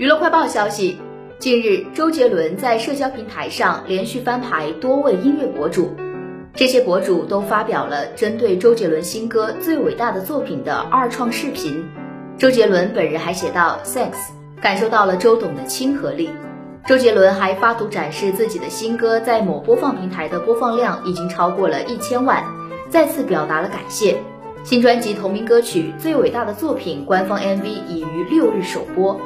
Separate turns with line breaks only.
娱乐快报消息近日周杰伦在社交平台上连续翻牌多位音乐博主。这些博主都发表了针对周杰伦新歌最伟大的作品的二创视频。周杰伦本人还写道 thanks 感受到了周董的亲和力。周杰伦还发图展示自己的新歌在某播放平台的播放量已经超过了一千万再次表达了感谢。新专辑同名歌曲最伟大的作品官方 mv 已于六日首播。